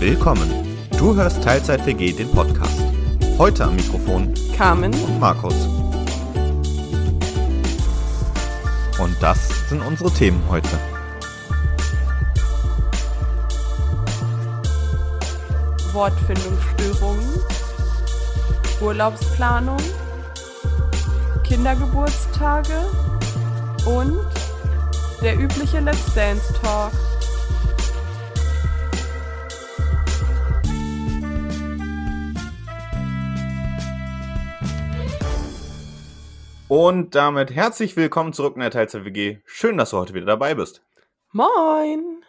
Willkommen. Du hörst Teilzeit WG den Podcast. Heute am Mikrofon Carmen und Markus. Und das sind unsere Themen heute. Wortfindungsstörungen, Urlaubsplanung, Kindergeburtstage und der übliche Let's Dance Talk. Und damit herzlich willkommen zurück in der Teilzeit WG. Schön, dass du heute wieder dabei bist. Moin!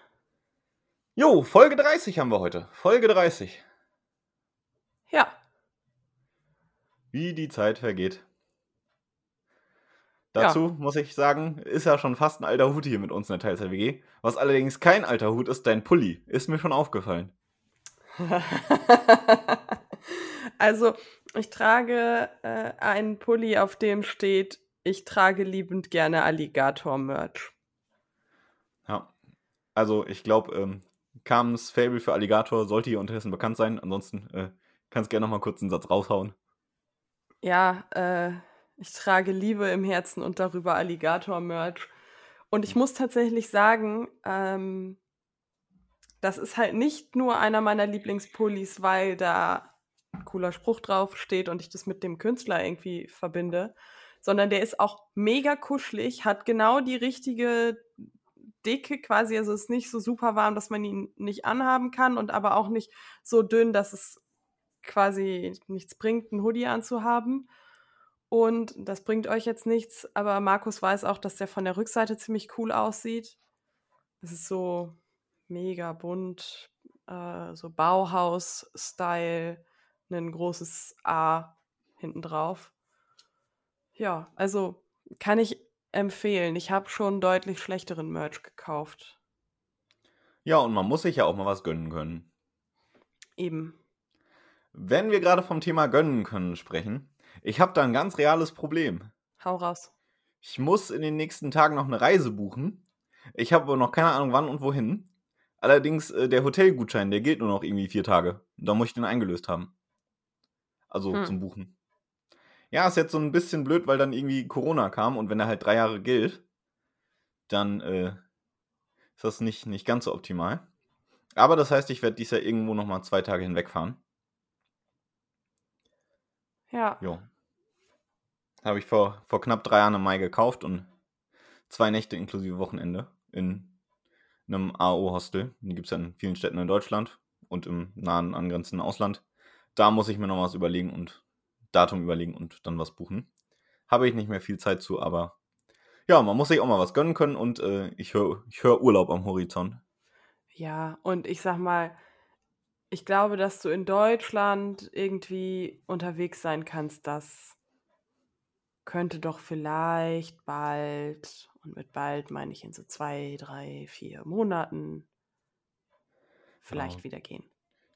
Jo, Folge 30 haben wir heute. Folge 30. Ja, Wie die Zeit vergeht. Ja. Dazu muss ich sagen, ist ja schon fast ein alter Hut hier mit uns in der Teilzeit WG. Was allerdings kein alter Hut ist, dein Pulli. Ist mir schon aufgefallen. also ich trage äh, einen Pulli, auf dem steht, ich trage liebend gerne Alligator-Merch. Ja. Also, ich glaube, ähm, Fable für Alligator sollte hier unterdessen bekannt sein. Ansonsten äh, kannst gerne noch mal kurz einen Satz raushauen. Ja, äh, ich trage Liebe im Herzen und darüber Alligator-Merch. Und ich muss tatsächlich sagen, ähm, das ist halt nicht nur einer meiner Lieblingspullis, weil da cooler Spruch drauf steht und ich das mit dem Künstler irgendwie verbinde, sondern der ist auch mega kuschelig, hat genau die richtige Dicke quasi, also ist nicht so super warm, dass man ihn nicht anhaben kann und aber auch nicht so dünn, dass es quasi nichts bringt, einen Hoodie anzuhaben. Und das bringt euch jetzt nichts, aber Markus weiß auch, dass der von der Rückseite ziemlich cool aussieht. Es ist so mega bunt, äh, so Bauhaus-Style, ein großes A hinten drauf. Ja, also kann ich empfehlen. Ich habe schon deutlich schlechteren Merch gekauft. Ja, und man muss sich ja auch mal was gönnen können. Eben. Wenn wir gerade vom Thema gönnen können sprechen, ich habe da ein ganz reales Problem. Hau raus. Ich muss in den nächsten Tagen noch eine Reise buchen. Ich habe aber noch keine Ahnung, wann und wohin. Allerdings, äh, der Hotelgutschein, der gilt nur noch irgendwie vier Tage. Da muss ich den eingelöst haben. Also Hm. zum Buchen. Ja, ist jetzt so ein bisschen blöd, weil dann irgendwie Corona kam und wenn er halt drei Jahre gilt, dann äh, ist das nicht, nicht ganz so optimal. Aber das heißt, ich werde dies Jahr irgendwo nochmal zwei Tage hinwegfahren. Ja. Jo. Habe ich vor, vor knapp drei Jahren im Mai gekauft und zwei Nächte inklusive Wochenende in einem AO-Hostel. Die gibt es ja in vielen Städten in Deutschland und im nahen angrenzenden Ausland. Da muss ich mir noch was überlegen und Datum überlegen und dann was buchen. Habe ich nicht mehr viel Zeit zu, aber ja, man muss sich auch mal was gönnen können und äh, ich höre ich hör Urlaub am Horizont. Ja, und ich sag mal, ich glaube, dass du in Deutschland irgendwie unterwegs sein kannst, das könnte doch vielleicht bald, und mit bald meine ich in so zwei, drei, vier Monaten, vielleicht Ja. wieder gehen.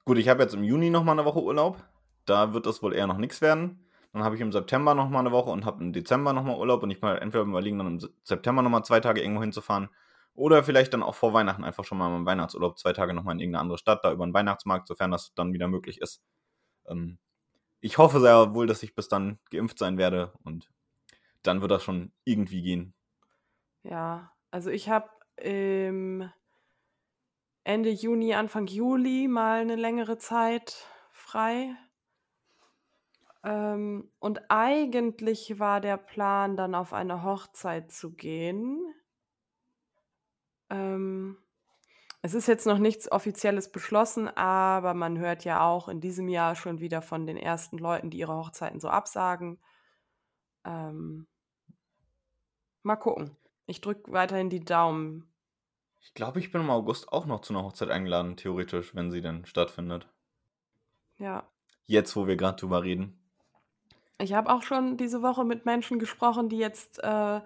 Gut, ich habe jetzt im Juni noch mal eine Woche Urlaub. Da wird das wohl eher noch nichts werden. Dann habe ich im September noch mal eine Woche und habe im Dezember noch mal Urlaub. Und ich mal entweder überlegen, dann im Se- September noch mal zwei Tage irgendwo hinzufahren. Oder vielleicht dann auch vor Weihnachten einfach schon mal im Weihnachtsurlaub zwei Tage noch mal in irgendeine andere Stadt, da über den Weihnachtsmarkt, sofern das dann wieder möglich ist. Ähm, ich hoffe sehr wohl, dass ich bis dann geimpft sein werde. Und dann wird das schon irgendwie gehen. Ja, also ich habe ähm, Ende Juni, Anfang Juli mal eine längere Zeit frei. Ähm, und eigentlich war der Plan, dann auf eine Hochzeit zu gehen. Ähm, es ist jetzt noch nichts Offizielles beschlossen, aber man hört ja auch in diesem Jahr schon wieder von den ersten Leuten, die ihre Hochzeiten so absagen. Ähm, mal gucken. Ich drücke weiterhin die Daumen. Ich glaube, ich bin im August auch noch zu einer Hochzeit eingeladen, theoretisch, wenn sie denn stattfindet. Ja. Jetzt, wo wir gerade drüber reden. Ich habe auch schon diese Woche mit Menschen gesprochen, die jetzt äh,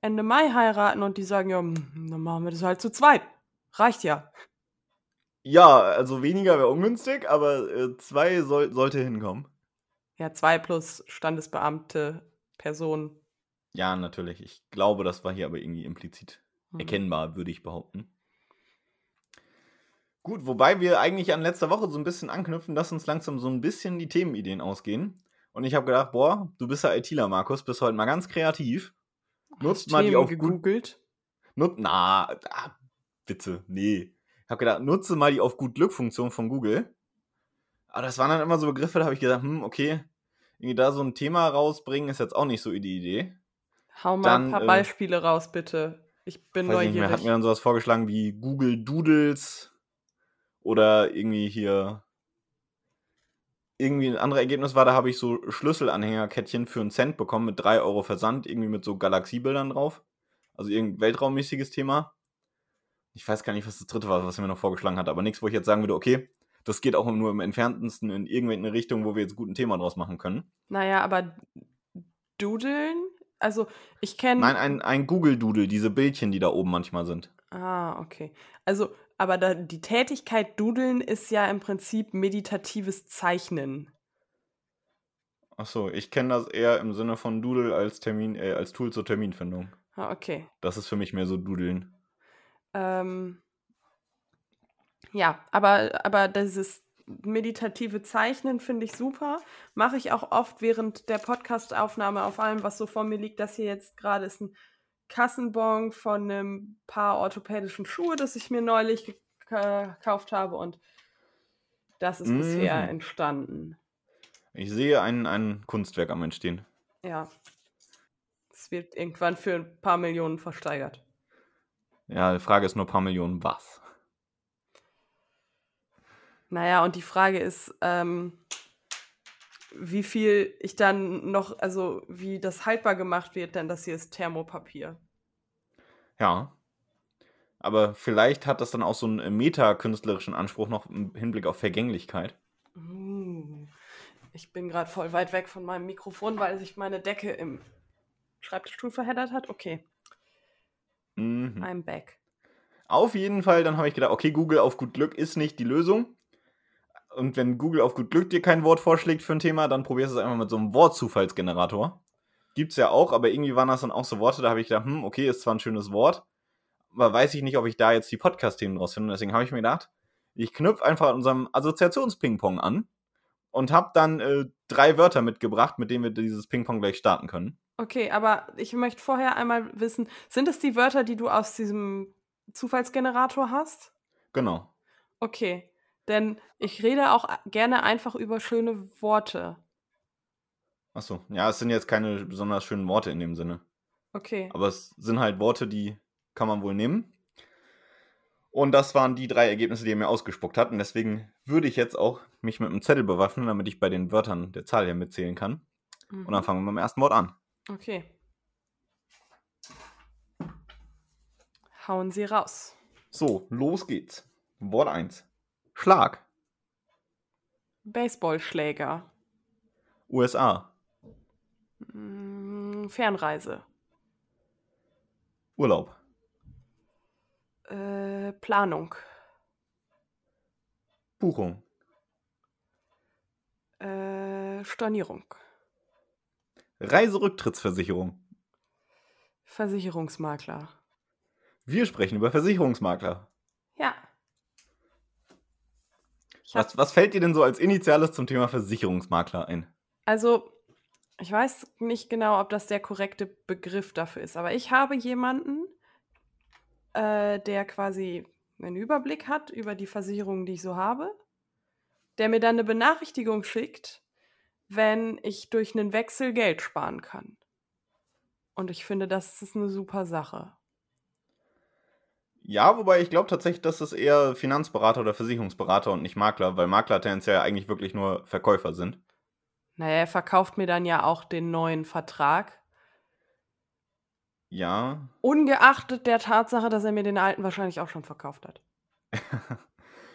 Ende Mai heiraten und die sagen, ja, hm, dann machen wir das halt zu zweit. Reicht ja. Ja, also weniger wäre ungünstig, aber äh, zwei soll, sollte hinkommen. Ja, zwei plus Standesbeamte, Person. Ja, natürlich. Ich glaube, das war hier aber irgendwie implizit Hm. erkennbar, würde ich behaupten. Gut, wobei wir eigentlich an letzter Woche so ein bisschen anknüpfen, dass uns langsam so ein bisschen die Themenideen ausgehen. Und ich habe gedacht, boah, du bist ja ITler, Markus, bist heute mal ganz kreativ. Nutzt mal die auf gegoogelt. Nut, na, ah, bitte, nee. Ich habe gedacht, nutze mal die auf gut Glück Funktion von Google. Aber das waren dann immer so Begriffe, da habe ich gedacht, hm, okay, irgendwie da so ein Thema rausbringen ist jetzt auch nicht so die Idee. Hau mal dann, ein paar äh, Beispiele raus, bitte. Ich bin neugierig. Nicht, mehr, hat mir dann sowas vorgeschlagen wie Google Doodles oder irgendwie hier. Irgendwie ein anderes Ergebnis war, da habe ich so Schlüsselanhängerkettchen für einen Cent bekommen mit 3 Euro Versand, irgendwie mit so Galaxiebildern drauf. Also irgendein weltraummäßiges Thema. Ich weiß gar nicht, was das dritte war, was er mir noch vorgeschlagen hat, aber nichts, wo ich jetzt sagen würde, okay, das geht auch nur im entferntesten in irgendeine Richtung, wo wir jetzt gut ein Thema draus machen können. Naja, aber Dudeln? Also, ich kenne. Nein, ein, ein Google-Doodle, diese Bildchen, die da oben manchmal sind. Ah, okay. Also, aber da, die Tätigkeit Dudeln ist ja im Prinzip meditatives Zeichnen. Ach so, ich kenne das eher im Sinne von Doodle als Termin, äh, als Tool zur Terminfindung. Ah, okay. Das ist für mich mehr so Dudeln. Ähm, ja, aber, aber dieses meditative Zeichnen finde ich super. Mache ich auch oft während der Podcastaufnahme auf allem, was so vor mir liegt. Das hier jetzt gerade ist ein Kassenbon von einem paar orthopädischen Schuhe, das ich mir neulich gekauft habe und das ist mhm. bisher entstanden. Ich sehe ein, ein Kunstwerk am Entstehen. Ja. Es wird irgendwann für ein paar Millionen versteigert. Ja, die Frage ist nur ein paar Millionen was. Naja, und die Frage ist, ähm, wie viel ich dann noch, also wie das haltbar gemacht wird, denn das hier ist Thermopapier. Ja. Aber vielleicht hat das dann auch so einen metakünstlerischen Anspruch noch im Hinblick auf Vergänglichkeit. Uh, ich bin gerade voll weit weg von meinem Mikrofon, weil sich meine Decke im Schreibtischstuhl verheddert hat. Okay. Mhm. I'm back. Auf jeden Fall, dann habe ich gedacht, okay, Google auf gut Glück ist nicht die Lösung. Und wenn Google auf gut Glück dir kein Wort vorschlägt für ein Thema, dann probierst du es einfach mit so einem Wortzufallsgenerator. Gibt's ja auch, aber irgendwie waren das dann auch so Worte, da habe ich gedacht, hm, okay, ist zwar ein schönes Wort, aber weiß ich nicht, ob ich da jetzt die Podcast-Themen draus finde. Deswegen habe ich mir gedacht, ich knüpfe einfach an unserem Assoziations-Ping-Pong an und habe dann äh, drei Wörter mitgebracht, mit denen wir dieses Ping-Pong gleich starten können. Okay, aber ich möchte vorher einmal wissen, sind es die Wörter, die du aus diesem Zufallsgenerator hast? Genau. Okay, denn ich rede auch gerne einfach über schöne Worte. Achso, ja, es sind jetzt keine besonders schönen Worte in dem Sinne. Okay. Aber es sind halt Worte, die kann man wohl nehmen. Und das waren die drei Ergebnisse, die er mir ausgespuckt hat. Und deswegen würde ich jetzt auch mich mit einem Zettel bewaffnen, damit ich bei den Wörtern der Zahl hier mitzählen kann. Mhm. Und dann mhm. fangen wir mit dem ersten Wort an. Okay. Hauen Sie raus. So, los geht's. Wort 1. Schlag. Baseballschläger. USA. Mm, Fernreise. Urlaub. Äh, Planung. Buchung. Äh, Stornierung. Reiserücktrittsversicherung. Versicherungsmakler. Wir sprechen über Versicherungsmakler. Ja. Was, was fällt dir denn so als Initiales zum Thema Versicherungsmakler ein? Also, ich weiß nicht genau, ob das der korrekte Begriff dafür ist, aber ich habe jemanden, äh, der quasi einen Überblick hat über die Versicherungen, die ich so habe, der mir dann eine Benachrichtigung schickt, wenn ich durch einen Wechsel Geld sparen kann. Und ich finde, das ist eine super Sache. Ja, wobei ich glaube tatsächlich, dass es eher Finanzberater oder Versicherungsberater und nicht Makler, weil Makler tendenziell ja eigentlich wirklich nur Verkäufer sind. Naja, er verkauft mir dann ja auch den neuen Vertrag. Ja. Ungeachtet der Tatsache, dass er mir den alten wahrscheinlich auch schon verkauft hat.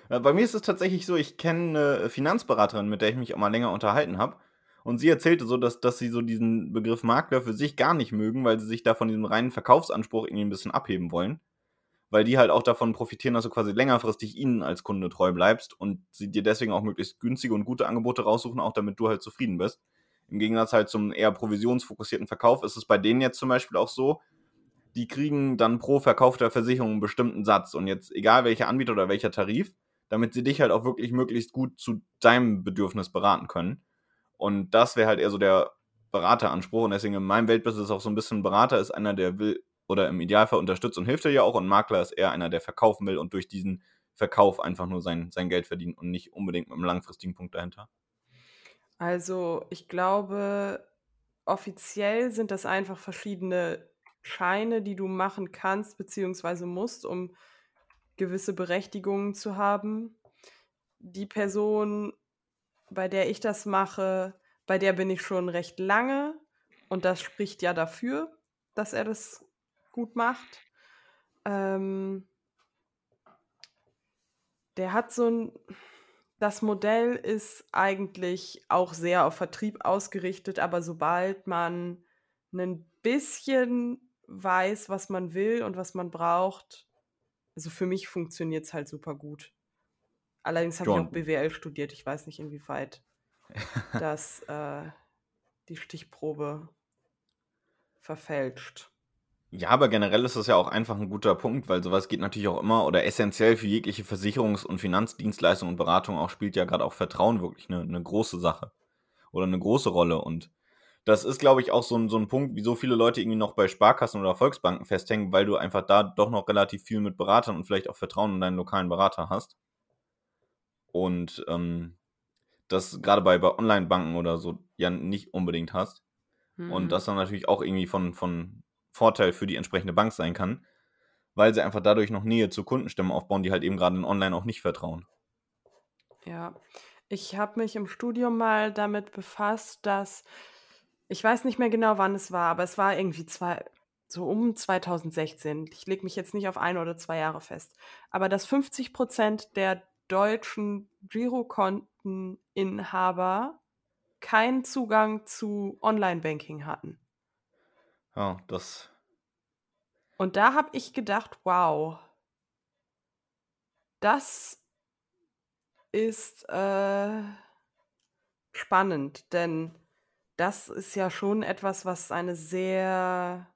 Bei mir ist es tatsächlich so, ich kenne eine Finanzberaterin, mit der ich mich auch mal länger unterhalten habe. Und sie erzählte so, dass, dass sie so diesen Begriff Makler für sich gar nicht mögen, weil sie sich da von diesem reinen Verkaufsanspruch irgendwie ein bisschen abheben wollen weil die halt auch davon profitieren, dass du quasi längerfristig ihnen als Kunde treu bleibst und sie dir deswegen auch möglichst günstige und gute Angebote raussuchen, auch damit du halt zufrieden bist. Im Gegensatz halt zum eher provisionsfokussierten Verkauf ist es bei denen jetzt zum Beispiel auch so, die kriegen dann pro verkaufter Versicherung einen bestimmten Satz und jetzt egal welcher Anbieter oder welcher Tarif, damit sie dich halt auch wirklich möglichst gut zu deinem Bedürfnis beraten können. Und das wäre halt eher so der Berateranspruch. Und deswegen in meinem es auch so ein bisschen, Berater ist einer, der will oder im Idealfall unterstützt und hilft dir ja auch. Und Makler ist eher einer, der verkaufen will und durch diesen Verkauf einfach nur sein, sein Geld verdient und nicht unbedingt mit einem langfristigen Punkt dahinter. Also ich glaube, offiziell sind das einfach verschiedene Scheine, die du machen kannst bzw. musst, um gewisse Berechtigungen zu haben. Die Person, bei der ich das mache, bei der bin ich schon recht lange und das spricht ja dafür, dass er das gut macht. Ähm, der hat so ein, das Modell ist eigentlich auch sehr auf Vertrieb ausgerichtet, aber sobald man ein bisschen weiß, was man will und was man braucht, also für mich funktioniert es halt super gut. Allerdings habe ich auch BWL studiert. Ich weiß nicht, inwieweit das äh, die Stichprobe verfälscht. Ja, aber generell ist das ja auch einfach ein guter Punkt, weil sowas geht natürlich auch immer oder essentiell für jegliche Versicherungs- und Finanzdienstleistung und Beratung auch spielt ja gerade auch Vertrauen wirklich eine, eine große Sache oder eine große Rolle. Und das ist, glaube ich, auch so ein, so ein Punkt, wie so viele Leute irgendwie noch bei Sparkassen oder Volksbanken festhängen, weil du einfach da doch noch relativ viel mit Beratern und vielleicht auch Vertrauen in deinen lokalen Berater hast. Und ähm, das gerade bei, bei Online-Banken oder so ja nicht unbedingt hast. Mhm. Und das dann natürlich auch irgendwie von, von Vorteil für die entsprechende Bank sein kann, weil sie einfach dadurch noch Nähe zu Kundenstimmen aufbauen, die halt eben gerade in Online auch nicht vertrauen. Ja, ich habe mich im Studium mal damit befasst, dass ich weiß nicht mehr genau, wann es war, aber es war irgendwie zwei, so um 2016. Ich lege mich jetzt nicht auf ein oder zwei Jahre fest. Aber dass 50 Prozent der deutschen Girokonteninhaber keinen Zugang zu Online-Banking hatten. Ja, das. Und da habe ich gedacht, wow, das ist äh, spannend, denn das ist ja schon etwas, was eine sehr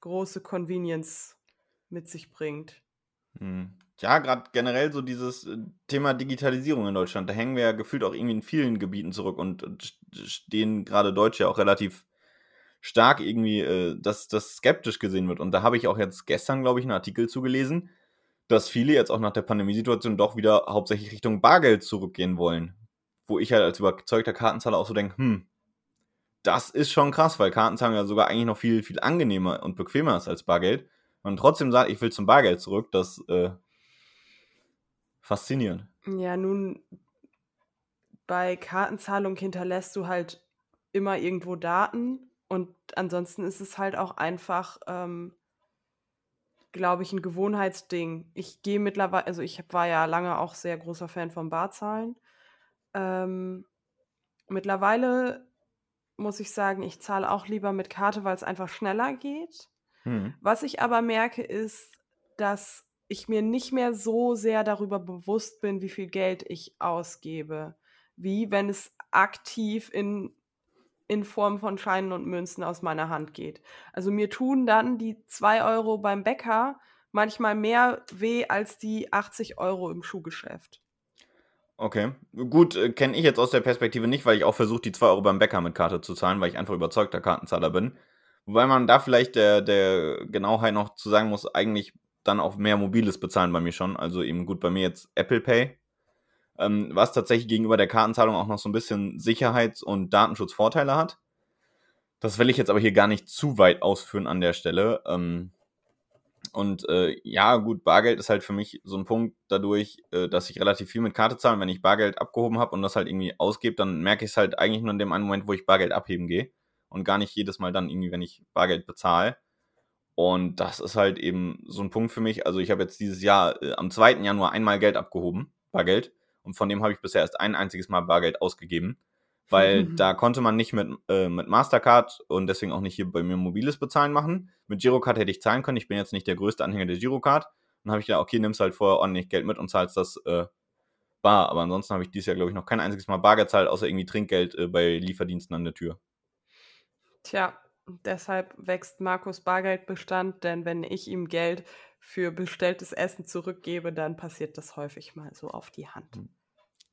große Convenience mit sich bringt. Hm. Ja, gerade generell so dieses äh, Thema Digitalisierung in Deutschland, da hängen wir ja gefühlt auch irgendwie in vielen Gebieten zurück und stehen gerade Deutsche ja auch relativ stark irgendwie, äh, dass das skeptisch gesehen wird. Und da habe ich auch jetzt gestern, glaube ich, einen Artikel zugelesen, dass viele jetzt auch nach der Pandemiesituation doch wieder hauptsächlich Richtung Bargeld zurückgehen wollen. Wo ich halt als überzeugter Kartenzahler auch so denke, hm, das ist schon krass, weil Kartenzahlung ja sogar eigentlich noch viel, viel angenehmer und bequemer ist als Bargeld. Und trotzdem sagt, ich will zum Bargeld zurück, das äh, faszinierend. Ja, nun, bei Kartenzahlung hinterlässt du halt immer irgendwo Daten und ansonsten ist es halt auch einfach, ähm, glaube ich, ein Gewohnheitsding. Ich gehe mittlerweile, also ich war ja lange auch sehr großer Fan von Barzahlen. Ähm, mittlerweile muss ich sagen, ich zahle auch lieber mit Karte, weil es einfach schneller geht. Mhm. Was ich aber merke, ist, dass ich mir nicht mehr so sehr darüber bewusst bin, wie viel Geld ich ausgebe, wie wenn es aktiv in in Form von Scheinen und Münzen aus meiner Hand geht. Also mir tun dann die 2 Euro beim Bäcker manchmal mehr weh als die 80 Euro im Schuhgeschäft. Okay, gut, äh, kenne ich jetzt aus der Perspektive nicht, weil ich auch versuche, die 2 Euro beim Bäcker mit Karte zu zahlen, weil ich einfach überzeugter Kartenzahler bin. Wobei man da vielleicht der, der Genauheit noch zu sagen muss, eigentlich dann auch mehr mobiles bezahlen bei mir schon. Also eben gut bei mir jetzt Apple Pay, ähm, was tatsächlich gegenüber der Kartenzahlung auch noch so ein bisschen Sicherheits- und Datenschutzvorteile hat. Das will ich jetzt aber hier gar nicht zu weit ausführen an der Stelle. Ähm, und äh, ja, gut, Bargeld ist halt für mich so ein Punkt dadurch, äh, dass ich relativ viel mit Karte zahle. Wenn ich Bargeld abgehoben habe und das halt irgendwie ausgebe, dann merke ich es halt eigentlich nur in dem einen Moment, wo ich Bargeld abheben gehe. Und gar nicht jedes Mal dann irgendwie, wenn ich Bargeld bezahle. Und das ist halt eben so ein Punkt für mich. Also ich habe jetzt dieses Jahr äh, am 2. Januar einmal Geld abgehoben, Bargeld und von dem habe ich bisher erst ein einziges Mal Bargeld ausgegeben, weil mhm. da konnte man nicht mit, äh, mit Mastercard und deswegen auch nicht hier bei mir mobiles Bezahlen machen. Mit Girocard hätte ich zahlen können. Ich bin jetzt nicht der größte Anhänger der Girocard. Dann habe ich gedacht, okay, nimmst halt vorher ordentlich Geld mit und zahlst das äh, bar. Aber ansonsten habe ich dieses Jahr, glaube ich, noch kein einziges Mal bar gezahlt, außer irgendwie Trinkgeld äh, bei Lieferdiensten an der Tür. Tja, deshalb wächst Markus Bargeldbestand, denn wenn ich ihm Geld für bestelltes Essen zurückgebe, dann passiert das häufig mal so auf die Hand. Hm.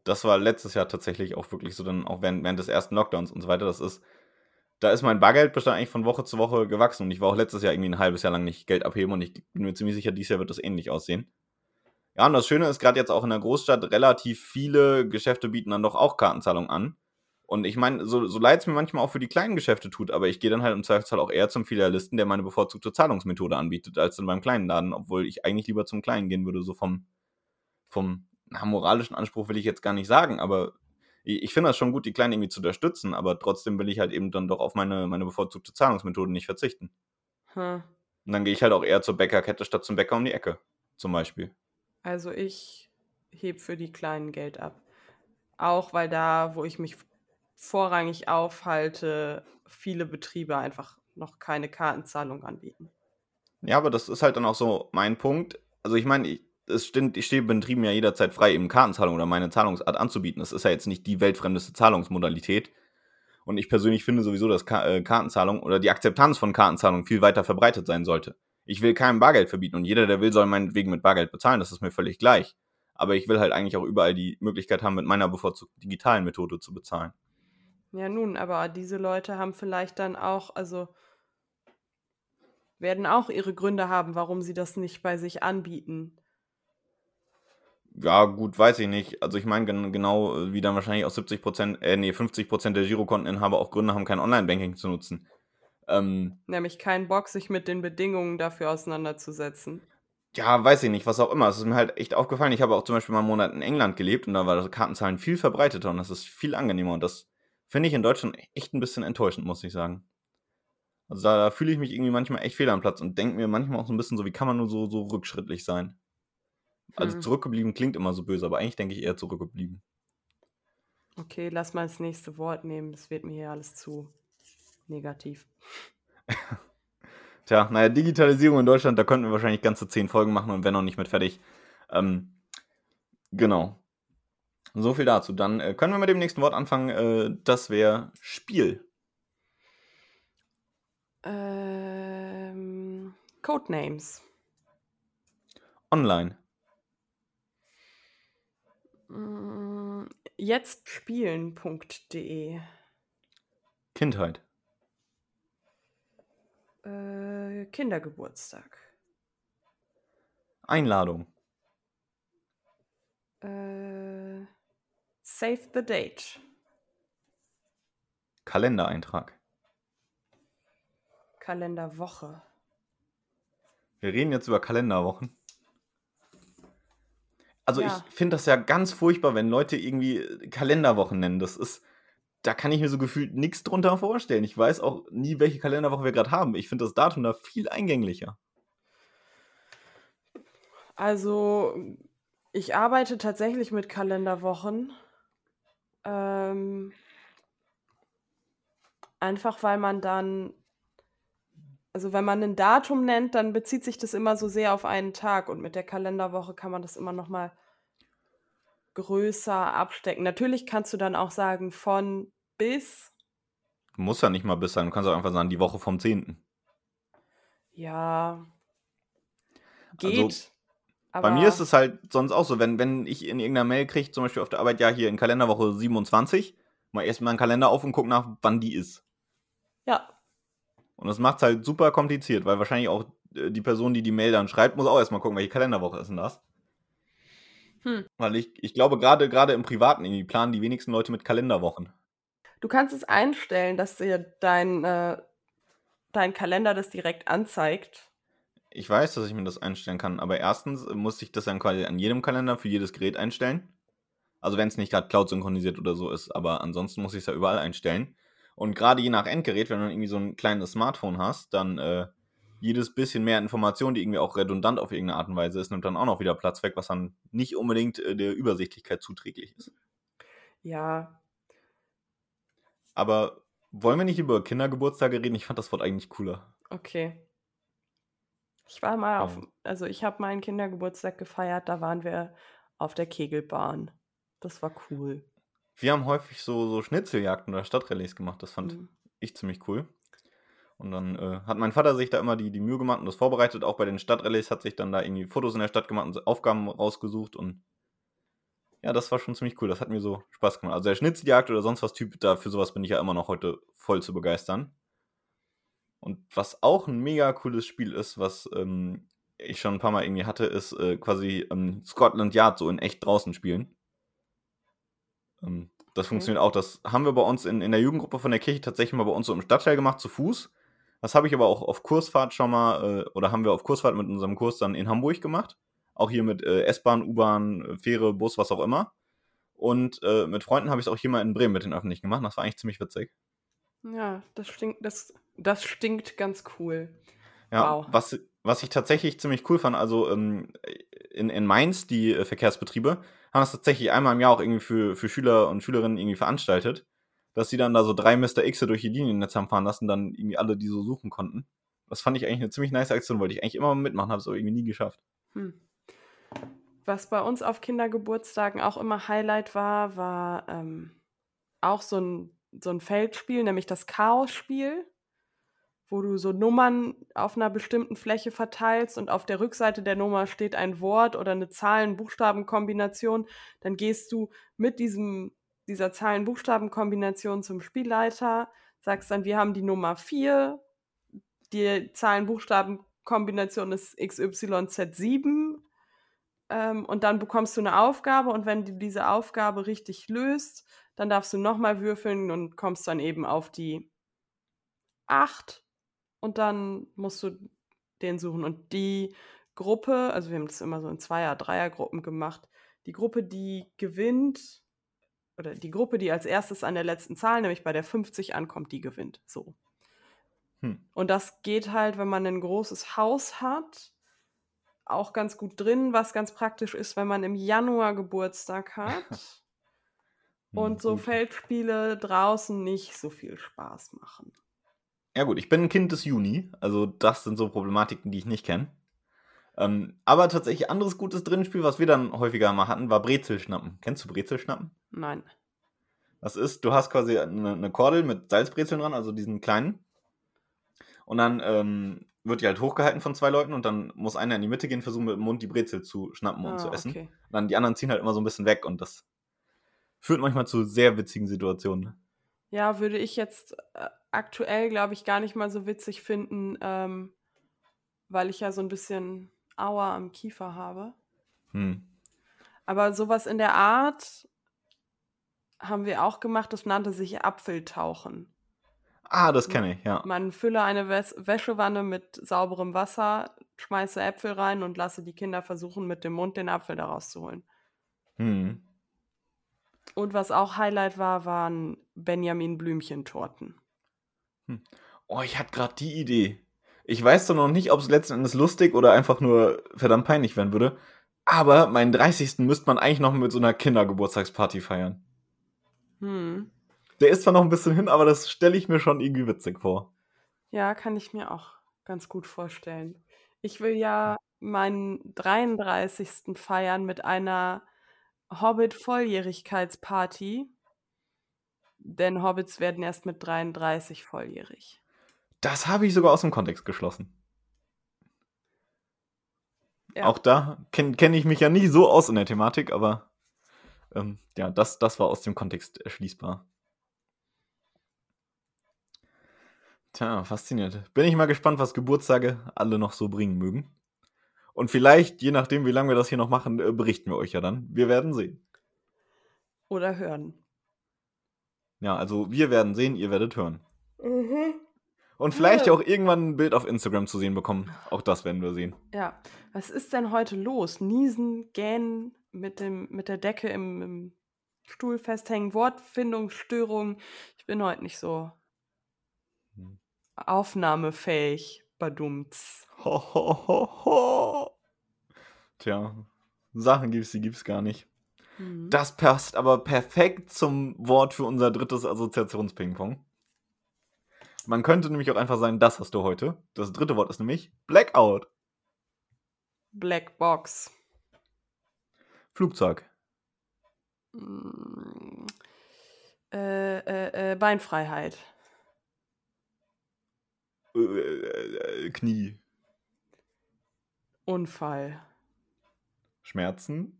Das war letztes Jahr tatsächlich auch wirklich so, dann auch während, während des ersten Lockdowns und so weiter. Das ist, da ist mein Bargeldbestand eigentlich von Woche zu Woche gewachsen und ich war auch letztes Jahr irgendwie ein halbes Jahr lang nicht Geld abheben und ich bin mir ziemlich sicher, dieses Jahr wird das ähnlich aussehen. Ja, und das Schöne ist gerade jetzt auch in der Großstadt, relativ viele Geschäfte bieten dann doch auch Kartenzahlung an. Und ich meine, so, so leid es mir manchmal auch für die kleinen Geschäfte tut, aber ich gehe dann halt im Zweifelsfall auch eher zum Filialisten, der meine bevorzugte Zahlungsmethode anbietet, als dann beim kleinen Laden, obwohl ich eigentlich lieber zum kleinen gehen würde, so vom, vom na, moralischen Anspruch will ich jetzt gar nicht sagen, aber ich, ich finde das schon gut, die Kleinen irgendwie zu unterstützen, aber trotzdem will ich halt eben dann doch auf meine, meine bevorzugte Zahlungsmethode nicht verzichten. Hm. Und dann gehe ich halt auch eher zur Bäckerkette statt zum Bäcker um die Ecke, zum Beispiel. Also ich heb für die Kleinen Geld ab. Auch weil da, wo ich mich vorrangig aufhalte, viele Betriebe einfach noch keine Kartenzahlung anbieten. Ja, aber das ist halt dann auch so mein Punkt. Also ich meine, ich, es stimmt, ich stehe Betrieben ja jederzeit frei, eben Kartenzahlung oder meine Zahlungsart anzubieten. Das ist ja jetzt nicht die weltfremdeste Zahlungsmodalität. Und ich persönlich finde sowieso, dass äh, Kartenzahlung oder die Akzeptanz von Kartenzahlung viel weiter verbreitet sein sollte. Ich will keinem Bargeld verbieten und jeder, der will, soll meinetwegen mit Bargeld bezahlen. Das ist mir völlig gleich. Aber ich will halt eigentlich auch überall die Möglichkeit haben, mit meiner bevorzugten digitalen Methode zu bezahlen. Ja, nun, aber diese Leute haben vielleicht dann auch, also werden auch ihre Gründe haben, warum sie das nicht bei sich anbieten. Ja, gut, weiß ich nicht. Also ich meine, genau äh, wie dann wahrscheinlich auch 70 Prozent, äh, nee, 50 Prozent der Girokonteninhaber auch Gründe haben, kein Online-Banking zu nutzen. Ähm, Nämlich keinen Bock, sich mit den Bedingungen dafür auseinanderzusetzen. Ja, weiß ich nicht, was auch immer. Es ist mir halt echt aufgefallen. Ich habe auch zum Beispiel mal einen Monat in England gelebt und da war das Kartenzahlen viel verbreiteter und das ist viel angenehmer und das finde ich in Deutschland echt ein bisschen enttäuschend, muss ich sagen. Also da, da fühle ich mich irgendwie manchmal echt fehl am Platz und denke mir manchmal auch so ein bisschen so, wie kann man nur so, so rückschrittlich sein? Also hm. zurückgeblieben klingt immer so böse, aber eigentlich denke ich eher zurückgeblieben. Okay, lass mal das nächste Wort nehmen. Das wird mir hier alles zu negativ. Tja, naja, Digitalisierung in Deutschland, da könnten wir wahrscheinlich ganze zehn Folgen machen und wenn noch nicht mit fertig. Ähm, genau. So viel dazu. Dann äh, können wir mit dem nächsten Wort anfangen. Äh, das wäre Spiel. Ähm, Codenames. Online. Mm, Jetztspielen.de. Kindheit. Äh, Kindergeburtstag. Einladung. Äh, save the date. Kalendereintrag. Kalenderwoche. Wir reden jetzt über Kalenderwochen. Also ja. ich finde das ja ganz furchtbar, wenn Leute irgendwie Kalenderwochen nennen. Das ist, da kann ich mir so gefühlt nichts drunter vorstellen. Ich weiß auch nie, welche Kalenderwoche wir gerade haben. Ich finde das Datum da viel eingänglicher. Also, ich arbeite tatsächlich mit Kalenderwochen. Ähm, einfach weil man dann, also wenn man ein Datum nennt, dann bezieht sich das immer so sehr auf einen Tag und mit der Kalenderwoche kann man das immer noch mal größer abstecken. Natürlich kannst du dann auch sagen von bis. Muss ja nicht mal bis sein, du kannst auch einfach sagen die Woche vom 10. Ja. Geht. Also, bei mir ist es halt sonst auch so, wenn, wenn ich in irgendeiner Mail kriege, zum Beispiel auf der Arbeit, ja, hier in Kalenderwoche 27, mal erstmal einen Kalender auf und guck nach, wann die ist. Ja. Und das macht es halt super kompliziert, weil wahrscheinlich auch äh, die Person, die die Mail dann schreibt, muss auch erstmal gucken, welche Kalenderwoche ist denn das. Hm. Weil ich, ich glaube, gerade gerade im Privaten irgendwie planen die wenigsten Leute mit Kalenderwochen. Du kannst es einstellen, dass dir dein, äh, dein Kalender das direkt anzeigt. Ich weiß, dass ich mir das einstellen kann, aber erstens muss ich das dann quasi an jedem Kalender für jedes Gerät einstellen. Also wenn es nicht gerade Cloud synchronisiert oder so ist, aber ansonsten muss ich es ja überall einstellen. Und gerade je nach Endgerät, wenn du irgendwie so ein kleines Smartphone hast, dann äh, jedes bisschen mehr Information, die irgendwie auch redundant auf irgendeine Art und Weise ist, nimmt dann auch noch wieder Platz weg, was dann nicht unbedingt äh, der Übersichtlichkeit zuträglich ist. Ja. Aber wollen wir nicht über Kindergeburtstage reden? Ich fand das Wort eigentlich cooler. Okay. Ich war mal auf, also ich habe meinen Kindergeburtstag gefeiert, da waren wir auf der Kegelbahn. Das war cool. Wir haben häufig so, so Schnitzeljagden oder Stadtrallyes gemacht, das fand mhm. ich ziemlich cool. Und dann äh, hat mein Vater sich da immer die, die Mühe gemacht und das vorbereitet. Auch bei den Stadtrallyes hat sich dann da irgendwie Fotos in der Stadt gemacht und Aufgaben rausgesucht. Und ja, das war schon ziemlich cool. Das hat mir so Spaß gemacht. Also der Schnitzeljagd oder sonst was Typ, da für sowas bin ich ja immer noch heute voll zu begeistern. Und was auch ein mega cooles Spiel ist, was ähm, ich schon ein paar Mal irgendwie hatte, ist äh, quasi ähm, Scotland Yard so in echt draußen spielen. Ähm, das okay. funktioniert auch. Das haben wir bei uns in, in der Jugendgruppe von der Kirche tatsächlich mal bei uns so im Stadtteil gemacht, zu Fuß. Das habe ich aber auch auf Kursfahrt schon mal, äh, oder haben wir auf Kursfahrt mit unserem Kurs dann in Hamburg gemacht. Auch hier mit äh, S-Bahn, U-Bahn, Fähre, Bus, was auch immer. Und äh, mit Freunden habe ich es auch hier mal in Bremen mit den Öffentlichen gemacht. Das war eigentlich ziemlich witzig. Ja, das stinkt, das, das stinkt ganz cool. Ja, wow. was, was ich tatsächlich ziemlich cool fand, also ähm, in, in Mainz, die äh, Verkehrsbetriebe, haben das tatsächlich einmal im Jahr auch irgendwie für, für Schüler und Schülerinnen irgendwie veranstaltet, dass sie dann da so drei Mr. X durch die Liniennetz haben fahren lassen, dann irgendwie alle die so suchen konnten. Das fand ich eigentlich eine ziemlich nice Aktion, wollte ich eigentlich immer mitmachen, habe es aber irgendwie nie geschafft. Hm. Was bei uns auf Kindergeburtstagen auch immer Highlight war, war ähm, auch so ein, so ein Feldspiel, nämlich das Chaos-Spiel wo du so Nummern auf einer bestimmten Fläche verteilst und auf der Rückseite der Nummer steht ein Wort oder eine Zahlen-Buchstaben-Kombination, dann gehst du mit diesem, dieser Zahlen-Buchstaben-Kombination zum Spielleiter, sagst dann, wir haben die Nummer 4, die Zahlen-Buchstaben-Kombination ist XYZ7 ähm, und dann bekommst du eine Aufgabe und wenn du diese Aufgabe richtig löst, dann darfst du nochmal würfeln und kommst dann eben auf die 8 und dann musst du den suchen. Und die Gruppe, also wir haben das immer so in Zweier-, Dreiergruppen gemacht, die Gruppe, die gewinnt, oder die Gruppe, die als erstes an der letzten Zahl, nämlich bei der 50 ankommt, die gewinnt. So. Hm. Und das geht halt, wenn man ein großes Haus hat, auch ganz gut drin, was ganz praktisch ist, wenn man im Januar Geburtstag hat. und so Feldspiele draußen nicht so viel Spaß machen. Ja gut, ich bin ein Kind des Juni, also das sind so Problematiken, die ich nicht kenne. Ähm, aber tatsächlich anderes gutes Drinspiel, was wir dann häufiger mal hatten, war Brezelschnappen. Kennst du Brezelschnappen? Nein. Das ist, du hast quasi eine, eine Kordel mit Salzbrezeln dran, also diesen kleinen. Und dann ähm, wird die halt hochgehalten von zwei Leuten und dann muss einer in die Mitte gehen, versuchen mit dem Mund die Brezel zu schnappen und ah, zu essen. Okay. Und dann die anderen ziehen halt immer so ein bisschen weg und das führt manchmal zu sehr witzigen Situationen. Ja, würde ich jetzt äh, aktuell, glaube ich, gar nicht mal so witzig finden, ähm, weil ich ja so ein bisschen Aua am Kiefer habe. Hm. Aber sowas in der Art haben wir auch gemacht, das nannte sich Apfeltauchen. Ah, das kenne ich, ja. Man fülle eine Wäs Wäschewanne mit sauberem Wasser, schmeiße Äpfel rein und lasse die Kinder versuchen, mit dem Mund den Apfel daraus zu holen. Hm. Und was auch Highlight war, waren Benjamin Blümchentorten. Hm. Oh, ich hatte gerade die Idee. Ich weiß doch noch nicht, ob es letzten Endes lustig oder einfach nur verdammt peinlich werden würde. Aber meinen 30. müsste man eigentlich noch mit so einer Kindergeburtstagsparty feiern. Hm. Der ist zwar noch ein bisschen hin, aber das stelle ich mir schon irgendwie witzig vor. Ja, kann ich mir auch ganz gut vorstellen. Ich will ja meinen 33. feiern mit einer Hobbit-Volljährigkeitsparty. Denn Hobbits werden erst mit 33 volljährig. Das habe ich sogar aus dem Kontext geschlossen. Ja. Auch da kenne kenn ich mich ja nicht so aus in der Thematik, aber ähm, ja, das, das war aus dem Kontext erschließbar. Tja, faszinierend. Bin ich mal gespannt, was Geburtstage alle noch so bringen mögen. Und vielleicht, je nachdem, wie lange wir das hier noch machen, äh, berichten wir euch ja dann. Wir werden sehen. Oder hören. Ja, also wir werden sehen, ihr werdet hören. Mhm. Und vielleicht ja. auch irgendwann ein Bild auf Instagram zu sehen bekommen. Auch das werden wir sehen. Ja. Was ist denn heute los? Niesen, gähnen, mit, dem, mit der Decke im, im Stuhl festhängen, Wortfindungsstörungen. Ich bin heute nicht so hm. aufnahmefähig. Badumts. Ho, ho, ho, ho. Tja, Sachen gibt's, die gibt's gar nicht. Mhm. Das passt aber perfekt zum Wort für unser drittes Assoziationspingpong. Man könnte nämlich auch einfach sagen, das hast du heute. Das dritte Wort ist nämlich Blackout. Black Box. Flugzeug. Mm, äh, äh, äh, Beinfreiheit. Äh, äh, Knie. Unfall. Schmerzen.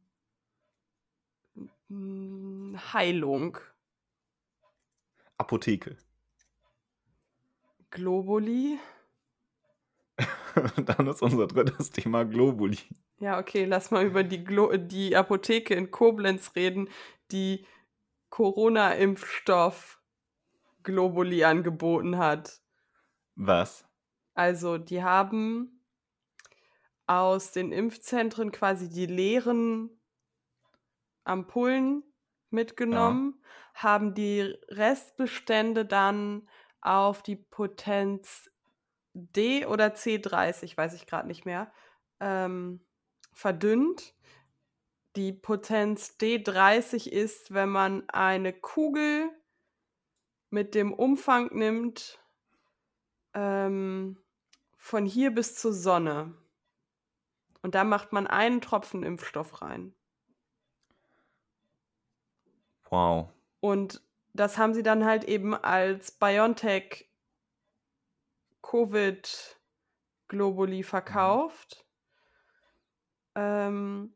Hm, Heilung. Apotheke. Globuli. Dann ist unser drittes Thema Globuli. Ja, okay, lass mal über die, Glo die Apotheke in Koblenz reden, die Corona-Impfstoff Globuli angeboten hat. Was? Also, die haben aus den Impfzentren quasi die leeren Ampullen mitgenommen, haben die Restbestände dann auf die Potenz D oder C30, weiß ich gerade nicht mehr, ähm, verdünnt. Die Potenz D30 ist, wenn man eine Kugel mit dem Umfang nimmt, ähm, von hier bis zur Sonne. Und da macht man einen Tropfen Impfstoff rein. Wow. Und das haben sie dann halt eben als BioNTech Covid Globuli verkauft. Ähm,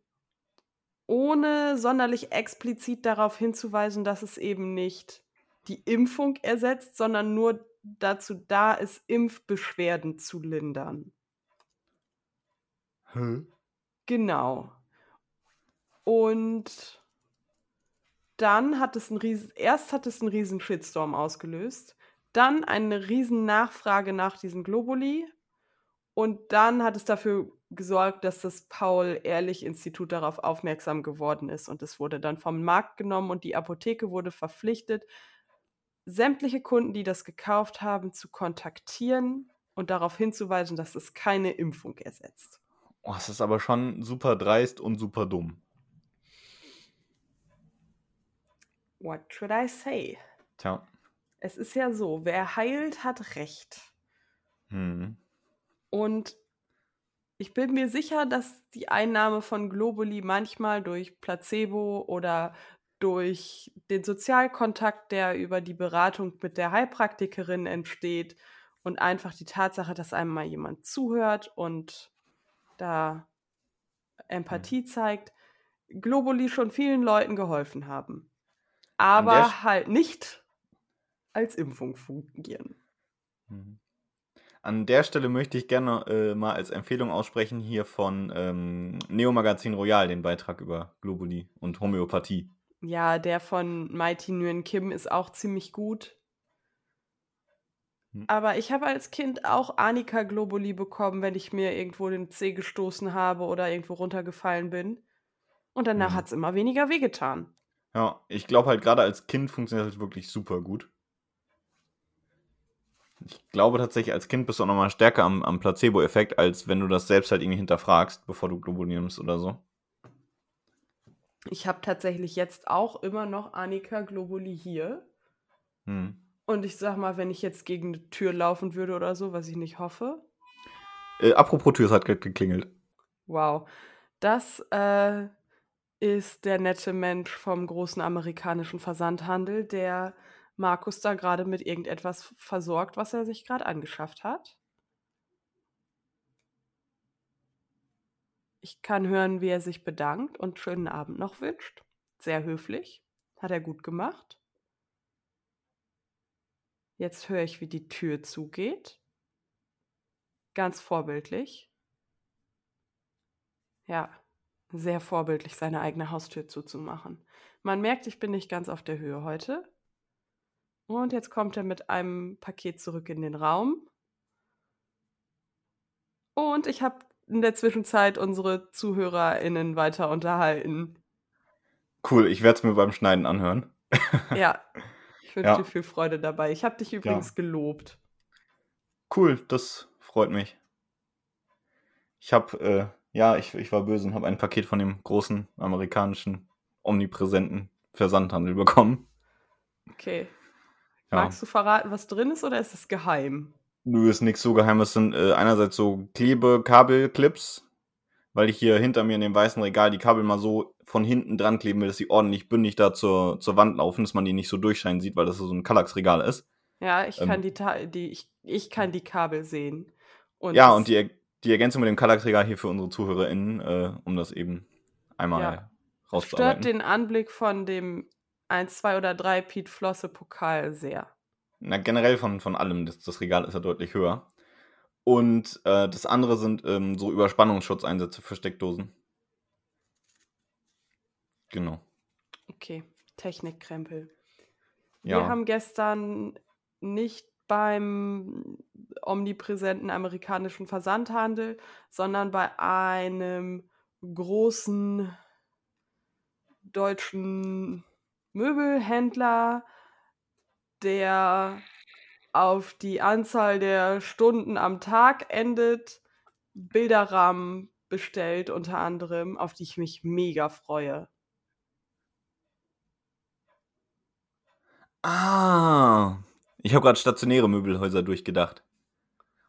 ohne sonderlich explizit darauf hinzuweisen, dass es eben nicht die Impfung ersetzt, sondern nur dazu da ist, Impfbeschwerden zu lindern. Genau. Und dann hat es einen riesen, erst hat es einen riesen Shitstorm ausgelöst, dann eine riesen Nachfrage nach diesem Globuli und dann hat es dafür gesorgt, dass das Paul-Ehrlich-Institut darauf aufmerksam geworden ist und es wurde dann vom Markt genommen und die Apotheke wurde verpflichtet, sämtliche Kunden, die das gekauft haben, zu kontaktieren und darauf hinzuweisen, dass es keine Impfung ersetzt. Oh, das ist aber schon super dreist und super dumm. What should I say? Tja. Es ist ja so, wer heilt, hat Recht. Hm. Und ich bin mir sicher, dass die Einnahme von Globuli manchmal durch Placebo oder durch den Sozialkontakt, der über die Beratung mit der Heilpraktikerin entsteht und einfach die Tatsache, dass einem mal jemand zuhört und da Empathie Mhm. zeigt, Globuli schon vielen Leuten geholfen haben. Aber halt nicht als Impfung fungieren. Mhm. An der Stelle möchte ich gerne äh, mal als Empfehlung aussprechen hier von ähm, Neo Magazin Royal den Beitrag über Globuli und Homöopathie. Ja, der von Mighty Nguyen Kim ist auch ziemlich gut. Hm. Aber ich habe als Kind auch Anika Globuli bekommen, wenn ich mir irgendwo den Zeh gestoßen habe oder irgendwo runtergefallen bin. Und danach Mhm. hat es immer weniger wehgetan. Ja, ich glaube halt gerade als Kind funktioniert das wirklich super gut. Ich glaube tatsächlich, als Kind bist du auch nochmal stärker am, am Placebo-Effekt, als wenn du das selbst halt irgendwie hinterfragst, bevor du Globuli nimmst oder so. Ich habe tatsächlich jetzt auch immer noch Anika Globuli hier. Hm. Und ich sag mal, wenn ich jetzt gegen eine Tür laufen würde oder so, was ich nicht hoffe. Äh, apropos Tür, es hat gerade geklingelt. Wow. Das äh, ist der nette Mensch vom großen amerikanischen Versandhandel, der Markus da gerade mit irgendetwas versorgt, was er sich gerade angeschafft hat. Ich kann hören, wie er sich bedankt und schönen Abend noch wünscht. Sehr höflich. Hat er gut gemacht. Jetzt höre ich, wie die Tür zugeht. Ganz vorbildlich. Ja, sehr vorbildlich, seine eigene Haustür zuzumachen. Man merkt, ich bin nicht ganz auf der Höhe heute. Und jetzt kommt er mit einem Paket zurück in den Raum. Und ich habe in der Zwischenzeit unsere ZuhörerInnen weiter unterhalten. Cool, ich werde es mir beim Schneiden anhören. Ja, ich wünsche Ja. dir viel Freude dabei. Ich habe dich übrigens gelobt. Cool, das freut mich. Ich habe, äh, ja, ich, ich war böse und habe ein Paket von dem großen amerikanischen, omnipräsenten Versandhandel bekommen. Okay. Ja. Magst du verraten, was drin ist oder ist es geheim? Nö, ist nichts so Geheimes. sind äh, einerseits so Klebe-Kabelclips, weil ich hier hinter mir in dem weißen Regal die Kabel mal so von hinten dran kleben will, dass sie ordentlich bündig da zur, zur Wand laufen, dass man die nicht so durchscheinen sieht, weil das so ein Kallax-Regal ist. Ja, ich Ähm. kann die, die ich, ich kann die Kabel sehen. Und Ja, und die, die Ergänzung mit dem Color-Träger hier für unsere ZuhörerInnen, äh, um das eben einmal Ja. stört rauszuarbeiten. den Anblick von dem 1, 2 oder 3 Piet Flosse Pokal sehr. Na, generell von, von allem, das, das Regal ist ja deutlich höher. Und äh, das andere sind ähm, so Überspannungsschutzeinsätze für Steckdosen. Genau. Okay, Technikkrempel. Ja. Wir haben gestern nicht beim omnipräsenten amerikanischen Versandhandel, sondern bei einem großen deutschen Möbelhändler, der auf die Anzahl der Stunden am Tag endet, Bilderrahmen bestellt, unter anderem, auf die ich mich mega freue. Ah, ich habe gerade stationäre Möbelhäuser durchgedacht.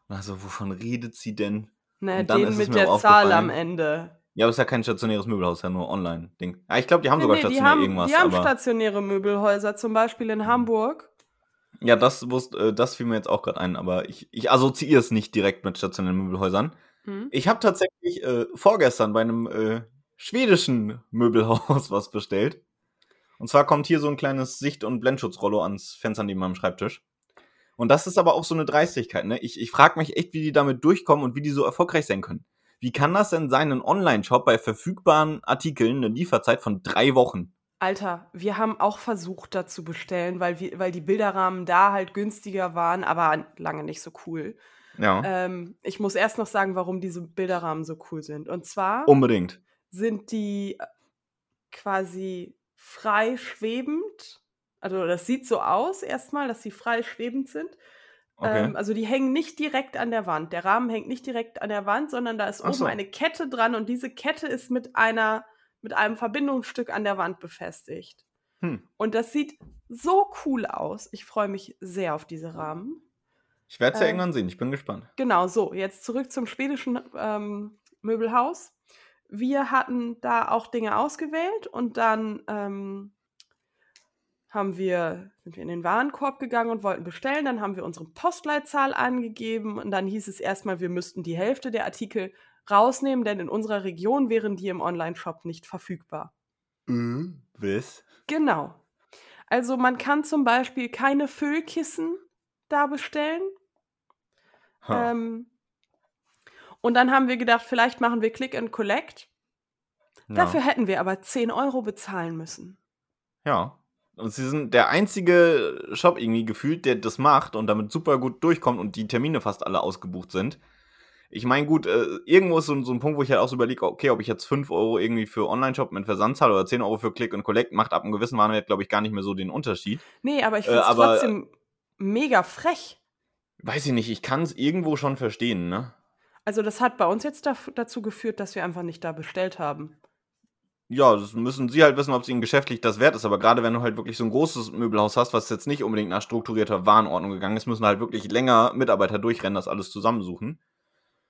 Also, wovon redet sie denn? Und dann den mit mir der Zahl am. Ende. Ja, aber es ist ja kein stationäres Möbelhaus, ja nur Online-Ding. Ah, ich glaube, die haben Nee, sogar nee, die stationär haben, irgendwas. die haben stationäre Möbelhäuser, zum Beispiel in Hamburg. ja, das, wusst, äh, das fiel mir jetzt auch gerade ein, aber ich, ich assoziiere es nicht direkt mit stationären Möbelhäusern. Hm? Ich habe tatsächlich äh, vorgestern bei einem äh, schwedischen Möbelhaus was bestellt. Und zwar kommt hier so ein kleines Sicht- und Blendschutzrollo ans Fenster neben meinem Schreibtisch. Und das ist aber auch so eine Dreistigkeit. Ne? Ich, ich frage mich echt, wie die damit durchkommen und wie die so erfolgreich sein können. Wie kann das denn sein, ein Online-Shop bei verfügbaren Artikeln eine Lieferzeit von drei Wochen? Alter, wir haben auch versucht, da zu bestellen, weil, wir, weil die Bilderrahmen da halt günstiger waren, aber lange nicht so cool. Ja, Ähm, ich muss erst noch sagen, warum diese Bilderrahmen so cool sind. Und zwar unbedingt. sind die äh, quasi frei schwebend. Also das sieht so aus erstmal, dass sie frei schwebend sind. Okay. Ähm, also die hängen nicht direkt an der Wand. Der Rahmen hängt nicht direkt an der Wand, sondern da ist Ach oben so. eine Kette dran und diese Kette ist mit einer mit einem Verbindungsstück an der Wand befestigt. hm. Und das sieht so cool aus. Ich freue mich sehr auf diese Rahmen. Ich werde es ja äh, irgendwann sehen. Ich bin gespannt. Genau, so, jetzt zurück zum schwedischen ähm, Möbelhaus. Wir hatten da auch Dinge ausgewählt und dann ähm, haben wir, sind wir in den Warenkorb gegangen und wollten bestellen. Dann haben wir unsere Postleitzahl angegeben und dann hieß es erstmal, wir müssten die Hälfte der Artikel rausnehmen, denn in unserer Region wären die im Online-Shop nicht verfügbar. Was? Genau. Also man kann zum Beispiel keine Füllkissen da bestellen. Ha. Ähm, und dann haben wir gedacht, vielleicht machen wir Click and Collect. ja. Dafür hätten wir aber 10 Euro bezahlen müssen. Ja. Und sie sind der einzige Shop irgendwie gefühlt, der das macht und damit super gut durchkommt und die Termine fast alle ausgebucht sind. Ich meine, gut, äh, irgendwo ist so, ein- so ein Punkt, wo ich halt auch so überlege, okay, ob ich jetzt 5 Euro irgendwie für Online-Shop mit Versand zahle oder 10 Euro für Click and Collect, macht ab einem gewissen Warenwert, glaube ich, gar nicht mehr so den Unterschied. Nee, aber ich Äh, finde es aber- trotzdem mega frech. Weiß ich nicht, ich kann es irgendwo schon verstehen, ne? Also das hat bei uns jetzt daf- dazu geführt, dass wir einfach nicht da bestellt haben. Ja, das müssen sie halt wissen, ob es ihnen geschäftlich das wert ist. Aber gerade wenn du halt wirklich so ein großes Möbelhaus hast, was jetzt nicht unbedingt nach strukturierter Warenordnung gegangen ist, müssen halt wirklich länger Mitarbeiter durchrennen, das alles zusammensuchen.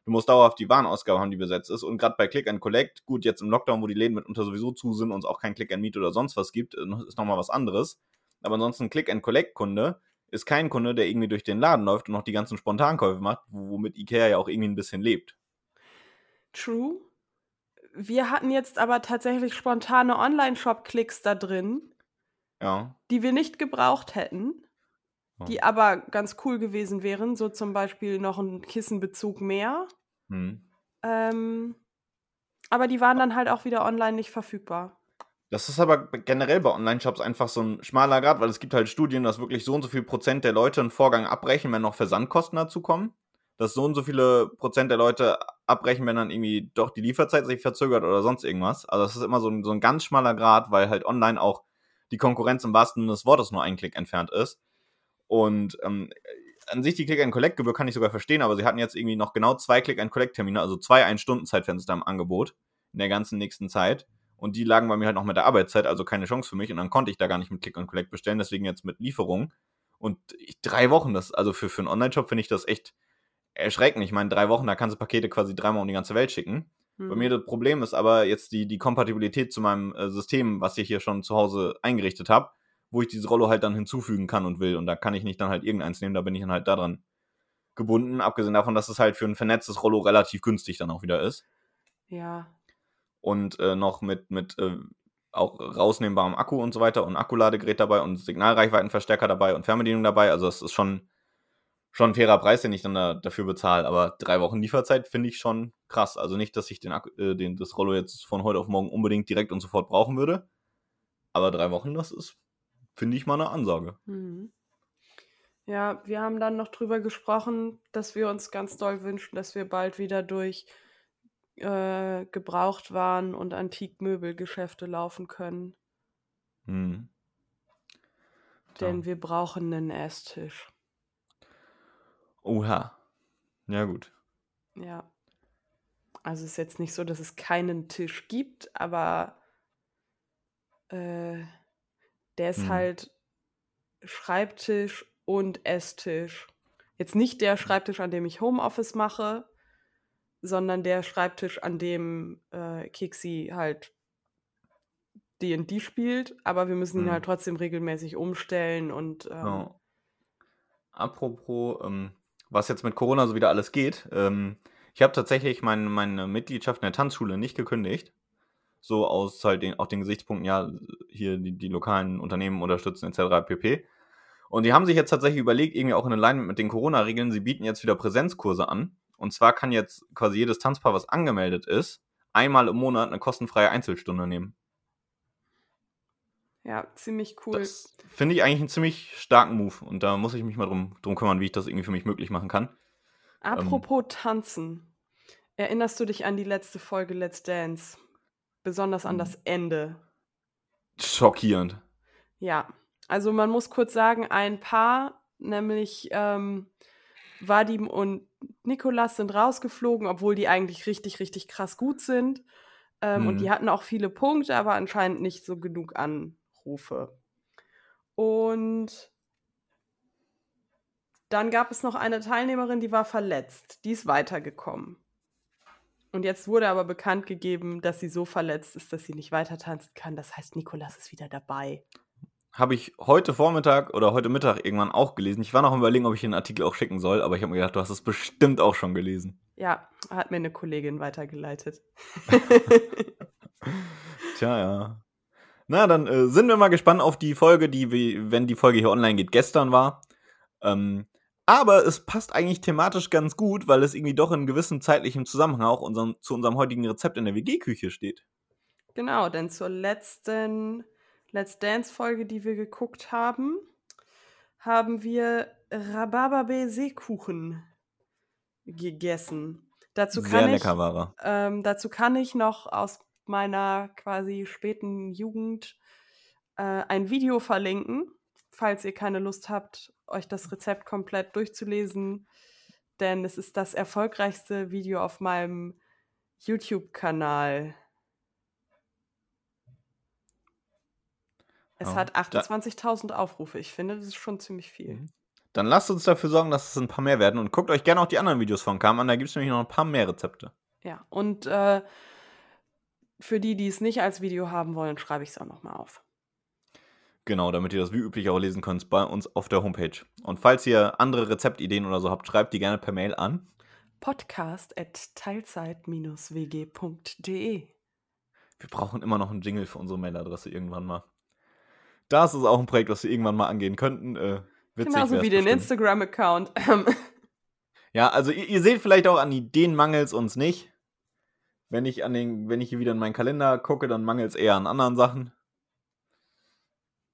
Du musst dauerhaft die Warenausgabe haben, die besetzt ist. Und gerade bei Click and Collect, gut, jetzt im Lockdown, wo die Läden mitunter sowieso zu sind und es auch kein Click and Meet oder sonst was gibt, äh, ist nochmal was anderes. Aber ansonsten Click and Collect Kunde ist kein Kunde, der irgendwie durch den Laden läuft und noch die ganzen Spontankäufe macht, womit Ikea ja auch irgendwie ein bisschen lebt. True. Wir hatten jetzt aber tatsächlich spontane Online-Shop-Klicks da drin, Ja. die wir nicht gebraucht hätten, die aber ganz cool gewesen wären. So zum Beispiel noch ein Kissenbezug mehr. Hm. Ähm, aber die waren dann halt auch wieder online nicht verfügbar. Das ist aber generell bei Online-Shops einfach so ein schmaler Grad, weil es gibt halt Studien, dass wirklich so und so viel Prozent der Leute einen Vorgang abbrechen, wenn noch Versandkosten dazu kommen. Dass so und so viele Prozent der Leute abbrechen, wenn dann irgendwie doch die Lieferzeit sich verzögert oder sonst irgendwas. Also das ist immer so ein, so ein ganz schmaler Grad, weil halt online auch die Konkurrenz im wahrsten Sinne des Wortes nur einen Klick entfernt ist. Und ähm, an sich die Click-and-Collect-Gebühr kann ich sogar verstehen, aber sie hatten jetzt irgendwie noch genau zwei Click-and-Collect-Termine, also zwei Ein-Stunden-Zeitfenster im Angebot in der ganzen nächsten Zeit. Und die lagen bei mir halt noch mit der Arbeitszeit, also keine Chance für mich. Und dann konnte ich da gar nicht mit Click and Collect bestellen, deswegen jetzt mit Lieferung. Und ich, drei Wochen, das, also für, für einen Online-Shop finde ich das echt erschreckend. Ich meine, drei Wochen, da kannst du Pakete quasi dreimal um die ganze Welt schicken. Bei Hm. mir das Problem ist aber jetzt die, die Kompatibilität zu meinem äh, System, was ich hier schon zu Hause eingerichtet habe, wo ich dieses Rollo halt dann hinzufügen kann und will. Und da kann ich nicht dann halt irgendeins nehmen, da bin ich dann halt daran gebunden, abgesehen davon, dass es halt für ein vernetztes Rollo relativ günstig dann auch wieder ist. Ja. Und äh, noch mit, mit äh, auch rausnehmbarem Akku und so weiter und Akkuladegerät dabei und Signalreichweitenverstärker dabei und Fernbedienung dabei. Also das ist schon, schon ein fairer Preis, den ich dann da, dafür bezahle. Aber drei Wochen Lieferzeit finde ich schon krass. Also nicht, dass ich den, äh, den, das Rollo jetzt von heute auf morgen unbedingt direkt und sofort brauchen würde. Aber drei Wochen, das ist, finde ich mal eine Ansage. Mhm. Ja, wir haben dann noch drüber gesprochen, dass wir uns ganz doll wünschen, dass wir bald wieder durch äh, Gebrauchtwaren und Antikmöbelgeschäfte laufen können. Hm. Denn wir brauchen einen Esstisch. Oha. Ja, gut. Ja. Also es ist jetzt nicht so, dass es keinen Tisch gibt, aber äh, der ist Hm. halt Schreibtisch und Esstisch. Jetzt nicht der Schreibtisch, an dem ich Homeoffice mache, sondern der Schreibtisch, an dem äh, Kixi halt D&D spielt, aber wir müssen ihn Hm. halt trotzdem regelmäßig umstellen und ähm, Ja. Apropos, ähm, was jetzt mit Corona so wieder alles geht. Ähm, ich habe tatsächlich mein, meine Mitgliedschaft in der Tanzschule nicht gekündigt. So aus halt den, auch den Gesichtspunkten, ja, hier die, die lokalen Unternehmen unterstützen etc. pp. Und die haben sich jetzt tatsächlich überlegt, irgendwie auch in Alignment mit den Corona-Regeln, sie bieten jetzt wieder Präsenzkurse an. Und zwar kann jetzt quasi jedes Tanzpaar, was angemeldet ist, einmal im Monat eine kostenfreie Einzelstunde nehmen. ja, ziemlich cool. Das finde ich eigentlich einen ziemlich starken Move. Und da muss ich mich mal drum, drum kümmern, wie ich das irgendwie für mich möglich machen kann. Apropos Tanzen. Erinnerst du dich an die letzte Folge Let's Dance? Besonders an das Ende. Schockierend. Ja, also man muss kurz sagen, ein Paar, nämlich ähm, Vadim und Nikolas sind rausgeflogen, obwohl die eigentlich richtig, richtig krass gut sind. Ähm, Und Mhm. die hatten auch viele Punkte, aber anscheinend nicht so genug Anrufe. Und dann gab es noch eine Teilnehmerin, die war verletzt. Die ist weitergekommen. Und jetzt wurde aber bekannt gegeben, dass sie so verletzt ist, dass sie nicht weiter tanzen kann. Das heißt, Nikolas ist wieder dabei. Habe ich heute Vormittag oder heute Mittag irgendwann auch gelesen. Ich war noch am überlegen, ob ich den Artikel auch schicken soll, aber ich habe mir gedacht, du hast es bestimmt auch schon gelesen. Ja, hat mir eine Kollegin weitergeleitet. Tja, ja. Na, dann äh, sind wir mal gespannt auf die Folge, die, wir- wenn die Folge hier online geht, gestern war. Ähm, aber es passt eigentlich thematisch ganz gut, weil es irgendwie doch in gewissem zeitlichem Zusammenhang auch unserem, zu unserem heutigen Rezept in der WG-Küche steht. Genau, denn zur letzten Let's Dance-Folge, die wir geguckt haben, haben wir Rhabarber-Seekuchen gegessen. Dazu Sehr kann, ich, lecker war er. ähm, dazu kann ich noch aus meiner quasi späten Jugend äh, ein Video verlinken, falls ihr keine Lust habt, euch das Rezept komplett durchzulesen. Denn es ist das erfolgreichste Video auf meinem YouTube-Kanal. Es Ja, hat da- 28.000 Aufrufe. Ich finde, das ist schon ziemlich viel. Mhm. Dann lasst uns dafür sorgen, dass es ein paar mehr werden und guckt euch gerne auch die anderen Videos von Kam an. Da gibt es nämlich noch ein paar mehr Rezepte. Ja, und äh, für die, die es nicht als Video haben wollen, schreibe ich es auch nochmal auf. Genau, damit ihr das wie üblich auch lesen könnt bei uns auf der Homepage. Und falls ihr andere Rezeptideen oder so habt, schreibt die gerne per Mail an. Podcast at teilzeit-wg.de. Wir brauchen immer noch einen Jingle für unsere Mailadresse irgendwann mal. Das ist auch ein Projekt, was wir irgendwann mal angehen könnten. Äh, witzig Genauso wie den. Instagram-Account. Ähm, Ja, also ihr, ihr seht vielleicht auch an Ideen mangels uns nicht. Wenn ich an den, wenn ich hier wieder in meinen Kalender gucke, dann mangelt es eher an anderen Sachen.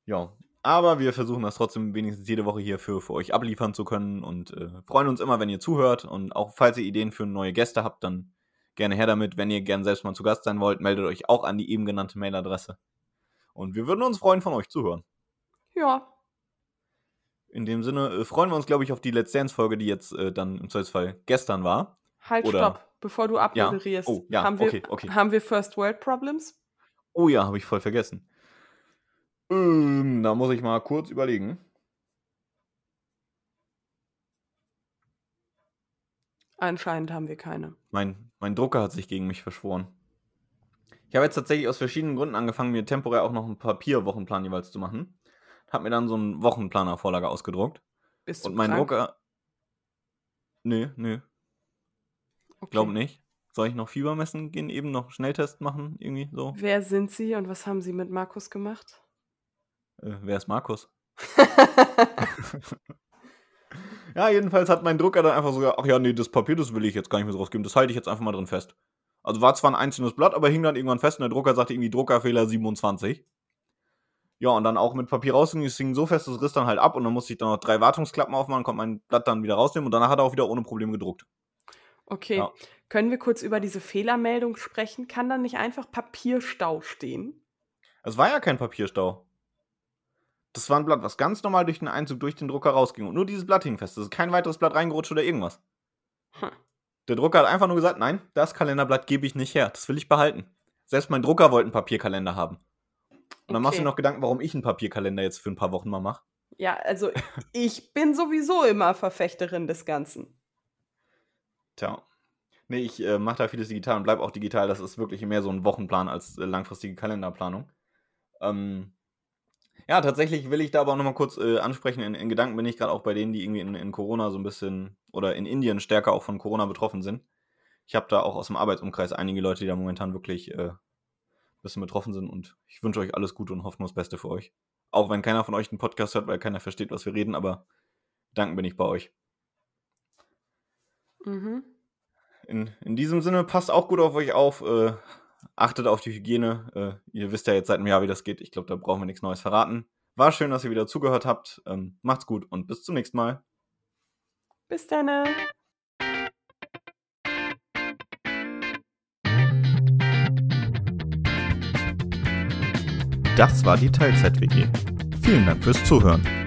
Ja, aber wir versuchen das trotzdem wenigstens jede Woche hier für, für euch abliefern zu können und äh, freuen uns immer, wenn ihr zuhört. Und auch falls ihr Ideen für neue Gäste habt, dann gerne her damit. Wenn ihr gern selbst mal zu Gast sein wollt, meldet euch auch an die eben genannte Mailadresse. Und wir würden uns freuen, von euch zu hören. ja, In dem Sinne äh, freuen wir uns, glaube ich, auf die Let's Dance-Folge, die jetzt äh, dann im Zweifelsfall gestern war. halt, Oder- stopp. Bevor du abmoderierst, Oh, ja, haben, wir, okay, okay. haben wir First World Problems? Oh ja, habe ich voll vergessen. Ähm, da muss ich mal kurz überlegen. Anscheinend haben wir keine. Mein, mein Drucker hat sich gegen mich verschworen. Ich habe jetzt tatsächlich aus verschiedenen Gründen angefangen, mir temporär auch noch einen Papierwochenplan jeweils zu machen. habe mir dann so einen Wochenplaner-Vorlage ausgedruckt. Bist du Und mein krank? Drucker. Nö, nö, Okay. glaub nicht. Soll ich noch Fieber messen gehen, eben noch Schnelltest machen, irgendwie so? Wer sind Sie und was haben Sie mit Markus gemacht? Äh, wer ist Markus? Ja, jedenfalls hat mein Drucker dann einfach so gesagt, ach ja, nee, das Papier, das will ich jetzt gar nicht mehr so rausgeben, das halte ich jetzt einfach mal drin fest. Also war zwar ein einzelnes Blatt, aber hing dann irgendwann fest und der Drucker sagte irgendwie Druckerfehler 27. Ja, und dann auch mit Papier rausging, es hing so fest, das riss dann halt ab und dann musste ich dann noch drei Wartungsklappen aufmachen, konnte mein Blatt dann wieder rausnehmen und danach hat er auch wieder ohne Probleme gedruckt. Okay, Ja. können wir kurz über diese Fehlermeldung sprechen? Kann da nicht einfach Papierstau stehen? Es war ja kein Papierstau. Das war ein Blatt, was ganz normal durch den Einzug durch den Drucker rausging und nur dieses Blatt hing fest. Es ist kein weiteres Blatt reingerutscht oder irgendwas. Hm. Der Drucker hat einfach nur gesagt, nein, das Kalenderblatt gebe ich nicht her. Das will ich behalten. Selbst mein Drucker wollte einen Papierkalender haben. Und dann machst du Okay. dir noch Gedanken, warum ich einen Papierkalender jetzt für ein paar Wochen mal mache. Ja, also ich bin sowieso immer Verfechterin des Ganzen. Tja. Nee, ich äh, mache da vieles digital und bleib auch digital. Das ist wirklich mehr so ein Wochenplan als äh, langfristige Kalenderplanung. Ähm, ja, tatsächlich will ich da aber auch nochmal kurz äh, ansprechen. In, in Gedanken bin ich gerade auch bei denen, die irgendwie in, in Corona so ein bisschen oder in Indien stärker auch von Corona betroffen sind. Ich habe da auch aus dem Arbeitsumkreis einige Leute, die da momentan wirklich äh, ein bisschen betroffen sind und ich wünsche euch alles Gute und hoffe nur das Beste für euch. Auch wenn keiner von euch einen Podcast hört, weil keiner versteht, was wir reden, aber Gedanken bin ich bei euch. Mhm. In, in diesem Sinne, passt auch gut auf euch auf. Äh, achtet auf die Hygiene. Äh, ihr wisst ja jetzt seit einem Jahr, wie das geht. Ich glaube, da brauchen wir nichts Neues verraten. War schön, dass ihr wieder zugehört habt. Ähm, macht's gut und bis zum nächsten Mal. Bis dann. Das war die Teilzeit-WG. Vielen Dank fürs Zuhören.